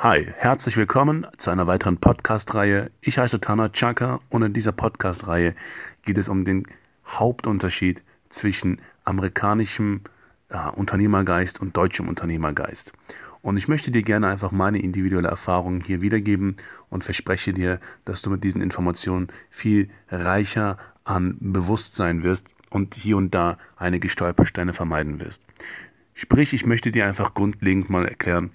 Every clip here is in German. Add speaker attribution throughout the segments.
Speaker 1: Hi, herzlich willkommen zu einer weiteren Podcast-Reihe. Ich heiße Tana Chaka und in dieser Podcast-Reihe geht es um den Hauptunterschied zwischen amerikanischem ja, Unternehmergeist und deutschem Unternehmergeist. Und ich möchte dir gerne einfach meine individuelle Erfahrung hier wiedergeben und verspreche dir, dass du mit diesen Informationen viel reicher an Bewusstsein wirst und hier und da einige Stolpersteine vermeiden wirst. Sprich, ich möchte dir einfach grundlegend mal erklären,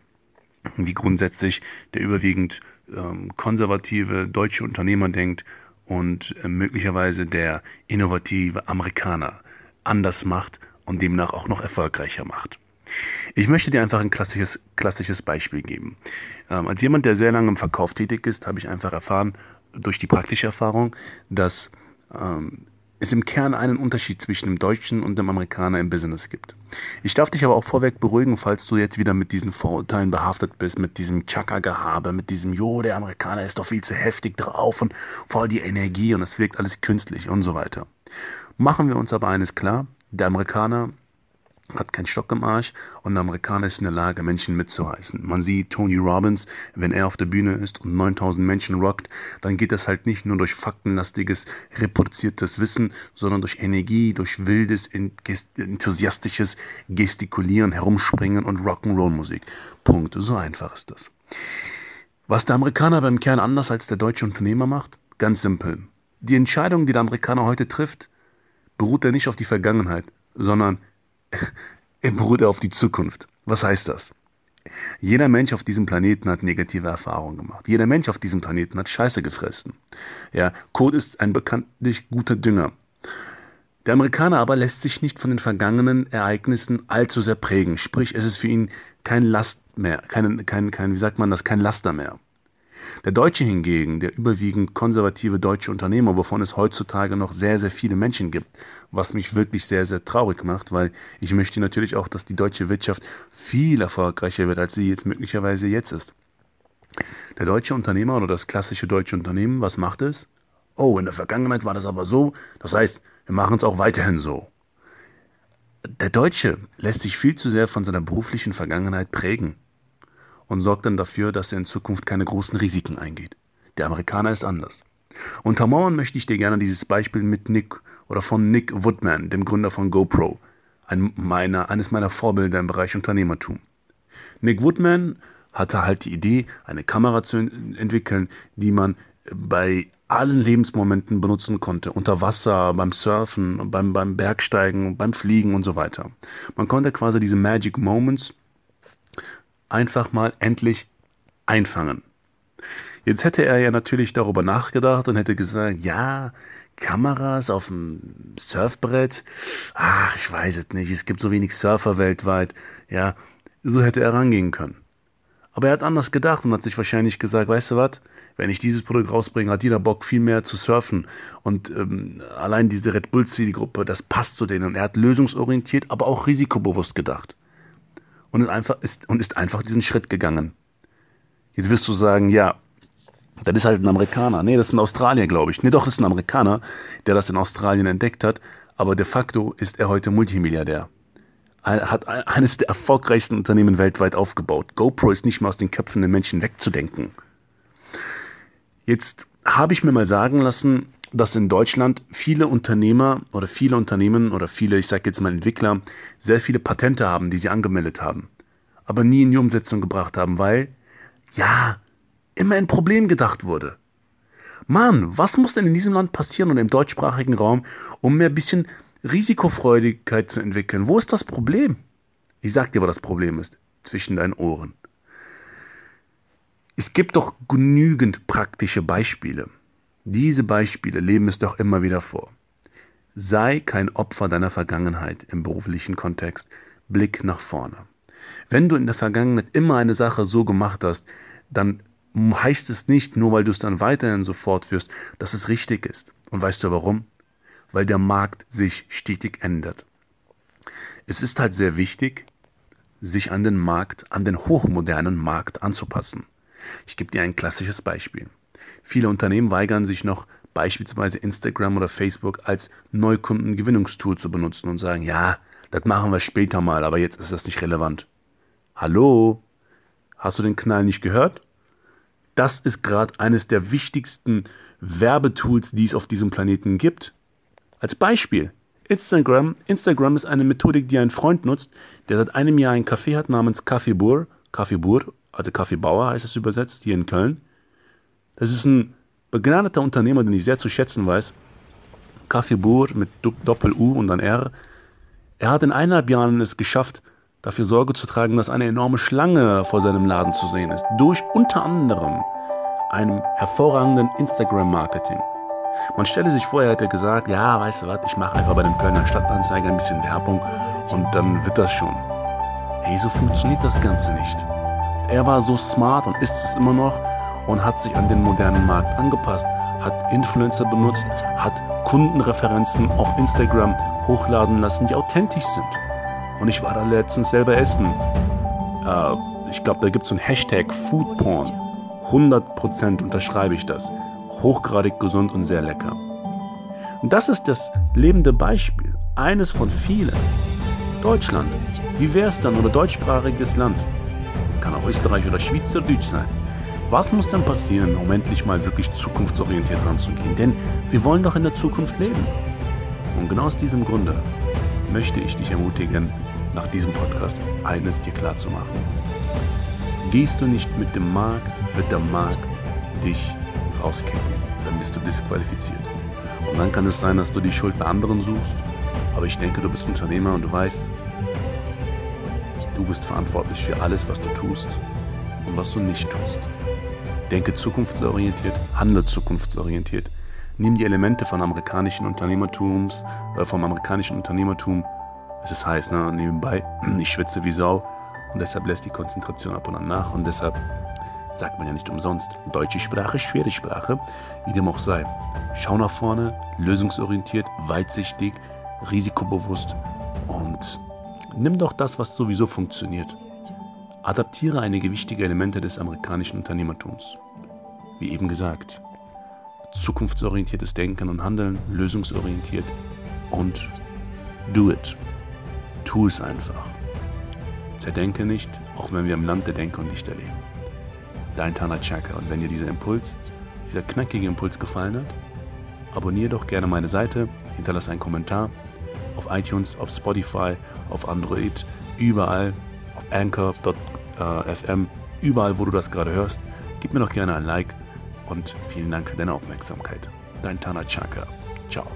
Speaker 1: wie grundsätzlich der überwiegend ähm, konservative deutsche Unternehmer denkt und äh, möglicherweise der innovative Amerikaner anders macht und demnach auch noch erfolgreicher macht. Ich möchte dir einfach ein klassisches, klassisches Beispiel geben. Ähm, als jemand, der sehr lange im Verkauf tätig ist, habe ich einfach erfahren, durch die praktische Erfahrung, dass ähm, es im Kern einen Unterschied zwischen dem Deutschen und dem Amerikaner im Business gibt. Ich darf dich aber auch vorweg beruhigen, falls du jetzt wieder mit diesen Vorurteilen behaftet bist, mit diesem Chaka-Gehabe, mit diesem, jo, der Amerikaner ist doch viel zu heftig drauf und voll die Energie und es wirkt alles künstlich und so weiter. Machen wir uns aber eines klar, der Amerikaner hat keinen Stock im Arsch und ein Amerikaner ist in der Lage, Menschen mitzureißen. Man sieht Tony Robbins, wenn er auf der Bühne ist und 9000 Menschen rockt, dann geht das halt nicht nur durch faktenlastiges, reproduziertes Wissen, sondern durch Energie, durch wildes, enthusiastisches Gestikulieren, Herumspringen und Rock'n'Roll-Musik. Punkt. So einfach ist das. Was der Amerikaner beim Kern anders als der deutsche Unternehmer macht? Ganz simpel. Die Entscheidung, die der Amerikaner heute trifft, beruht er nicht auf die Vergangenheit, sondern er beruht auf die Zukunft. Was heißt das? Jeder Mensch auf diesem Planeten hat negative Erfahrungen gemacht. Jeder Mensch auf diesem Planeten hat Scheiße gefressen. Ja, Code ist ein bekanntlich guter Dünger. Der Amerikaner aber lässt sich nicht von den vergangenen Ereignissen allzu sehr prägen. Sprich, es ist für ihn kein Last mehr, kein, kein, kein, wie sagt man das, kein Laster mehr. Der Deutsche hingegen, der überwiegend konservative deutsche Unternehmer, wovon es heutzutage noch sehr, sehr viele Menschen gibt, was mich wirklich sehr, sehr traurig macht, weil ich möchte natürlich auch, dass die deutsche Wirtschaft viel erfolgreicher wird, als sie jetzt möglicherweise jetzt ist. Der deutsche Unternehmer oder das klassische deutsche Unternehmen, was macht es? Oh, in der Vergangenheit war das aber so, das heißt, wir machen es auch weiterhin so. Der Deutsche lässt sich viel zu sehr von seiner beruflichen Vergangenheit prägen und sorgt dann dafür, dass er in Zukunft keine großen Risiken eingeht. Der Amerikaner ist anders. Untermauern möchte ich dir gerne dieses Beispiel mit Nick oder von Nick Woodman, dem Gründer von GoPro, ein meiner, eines meiner Vorbilder im Bereich Unternehmertum. Nick Woodman hatte halt die Idee, eine Kamera zu entwickeln, die man bei allen Lebensmomenten benutzen konnte. Unter Wasser, beim Surfen, beim, beim Bergsteigen, beim Fliegen und so weiter. Man konnte quasi diese Magic Moments einfach mal endlich einfangen. Jetzt hätte er ja natürlich darüber nachgedacht und hätte gesagt, ja, Kameras auf dem Surfbrett, ach, ich weiß es nicht, es gibt so wenig Surfer weltweit, ja, so hätte er rangehen können. Aber er hat anders gedacht und hat sich wahrscheinlich gesagt, weißt du was, wenn ich dieses Produkt rausbringe, hat jeder Bock viel mehr zu surfen. Und ähm, allein diese Red Bull City Gruppe, das passt zu denen. Und er hat lösungsorientiert, aber auch risikobewusst gedacht und ist einfach, ist, und ist einfach diesen Schritt gegangen. Jetzt wirst du sagen, ja, das ist halt ein Amerikaner. Nee, das ist ein Australier, glaube ich. Nee, doch, das ist ein Amerikaner, der das in Australien entdeckt hat. Aber de facto ist er heute Multimilliardär. Er hat eines der erfolgreichsten Unternehmen weltweit aufgebaut. GoPro ist nicht mehr aus den Köpfen der Menschen wegzudenken. Jetzt habe ich mir mal sagen lassen, dass in Deutschland viele Unternehmer oder viele Unternehmen oder viele, ich sage jetzt mal Entwickler, sehr viele Patente haben, die sie angemeldet haben, aber nie in die Umsetzung gebracht haben, weil, ja, immer ein Problem gedacht wurde. Mann, was muss denn in diesem Land passieren und im deutschsprachigen Raum, um mehr bisschen Risikofreudigkeit zu entwickeln? Wo ist das Problem? Ich sag dir, wo das Problem ist. Zwischen deinen Ohren. Es gibt doch genügend praktische Beispiele. Diese Beispiele leben es doch immer wieder vor. Sei kein Opfer deiner Vergangenheit im beruflichen Kontext. Blick nach vorne. Wenn du in der Vergangenheit immer eine Sache so gemacht hast, dann heißt es nicht, nur weil du es dann weiterhin so fortführst, dass es richtig ist. Und weißt du warum? Weil der Markt sich stetig ändert. Es ist halt sehr wichtig, sich an den Markt, an den hochmodernen Markt anzupassen. Ich gebe dir ein klassisches Beispiel. Viele Unternehmen weigern sich noch, beispielsweise Instagram oder Facebook als Neukundengewinnungstool zu benutzen und sagen, ja, das machen wir später mal, aber jetzt ist das nicht relevant. Hallo? Hast du den Knall nicht gehört? Das ist gerade eines der wichtigsten Werbetools, die es auf diesem Planeten gibt. Als Beispiel. Instagram. Instagram ist eine Methodik, die ein Freund nutzt, der seit einem Jahr ein Café hat namens Kaffeebur. Kaffeebur, also Kaffeebauer heißt es übersetzt, hier in Köln. Das ist ein begnadeter Unternehmer, den ich sehr zu schätzen weiß. Kaffeebur mit Doppel-U und dann R. Er hat in eineinhalb Jahren es geschafft, dafür Sorge zu tragen, dass eine enorme Schlange vor seinem Laden zu sehen ist. Durch unter anderem einem hervorragenden Instagram-Marketing. Man stelle sich vor, er hätte gesagt, ja, weißt du was, ich mache einfach bei dem Kölner Stadtanzeiger ein bisschen Werbung und dann wird das schon. Ey, so funktioniert das Ganze nicht. Er war so smart und ist es immer noch und hat sich an den modernen Markt angepasst, hat Influencer benutzt, hat Kundenreferenzen auf Instagram hochladen lassen, die authentisch sind. Und ich war da letztens selber essen. Äh, ich glaube, da gibt es so ein Hashtag Foodporn. 100% unterschreibe ich das. Hochgradig gesund und sehr lecker. Und das ist das lebende Beispiel. Eines von vielen. Deutschland. Wie wäre es dann? Oder deutschsprachiges Land. Kann auch Österreich oder Schweizerdeutsch sein. Was muss dann passieren, um endlich mal wirklich zukunftsorientiert ranzugehen? Denn wir wollen doch in der Zukunft leben. Und genau aus diesem Grunde möchte ich dich ermutigen, nach diesem Podcast eines dir klar zu machen. Gehst du nicht mit dem Markt, wird der Markt dich rauskicken. Dann bist du disqualifiziert. Und dann kann es sein, dass du die Schuld bei anderen suchst. Aber ich denke, du bist Unternehmer und du weißt, du bist verantwortlich für alles, was du tust und was du nicht tust. Denke zukunftsorientiert, handle zukunftsorientiert. Nimm die Elemente von amerikanischen Unternehmertums, äh, vom amerikanischen Unternehmertum. Es ist heiß, ne? Nebenbei, ich schwitze wie Sau und deshalb lässt die Konzentration ab und an nach und deshalb sagt man ja nicht umsonst. Deutsche Sprache, schwere Sprache, wie dem auch sei. Schau nach vorne, lösungsorientiert, weitsichtig, risikobewusst und nimm doch das, was sowieso funktioniert. Adaptiere einige wichtige Elemente des amerikanischen Unternehmertums. Wie eben gesagt, zukunftsorientiertes Denken und Handeln, lösungsorientiert und do it. Tu es einfach. Zerdenke nicht, auch wenn wir im Land der Denker und Dichter leben. Dein Tana Chaka. Und wenn dir dieser Impuls, dieser knackige Impuls gefallen hat, abonniere doch gerne meine Seite, hinterlasse einen Kommentar auf iTunes, auf Spotify, auf Android, überall, auf Anchor.fm, überall, wo du das gerade hörst. Gib mir doch gerne ein Like und vielen Dank für deine Aufmerksamkeit. Dein Tana Chaka. Ciao.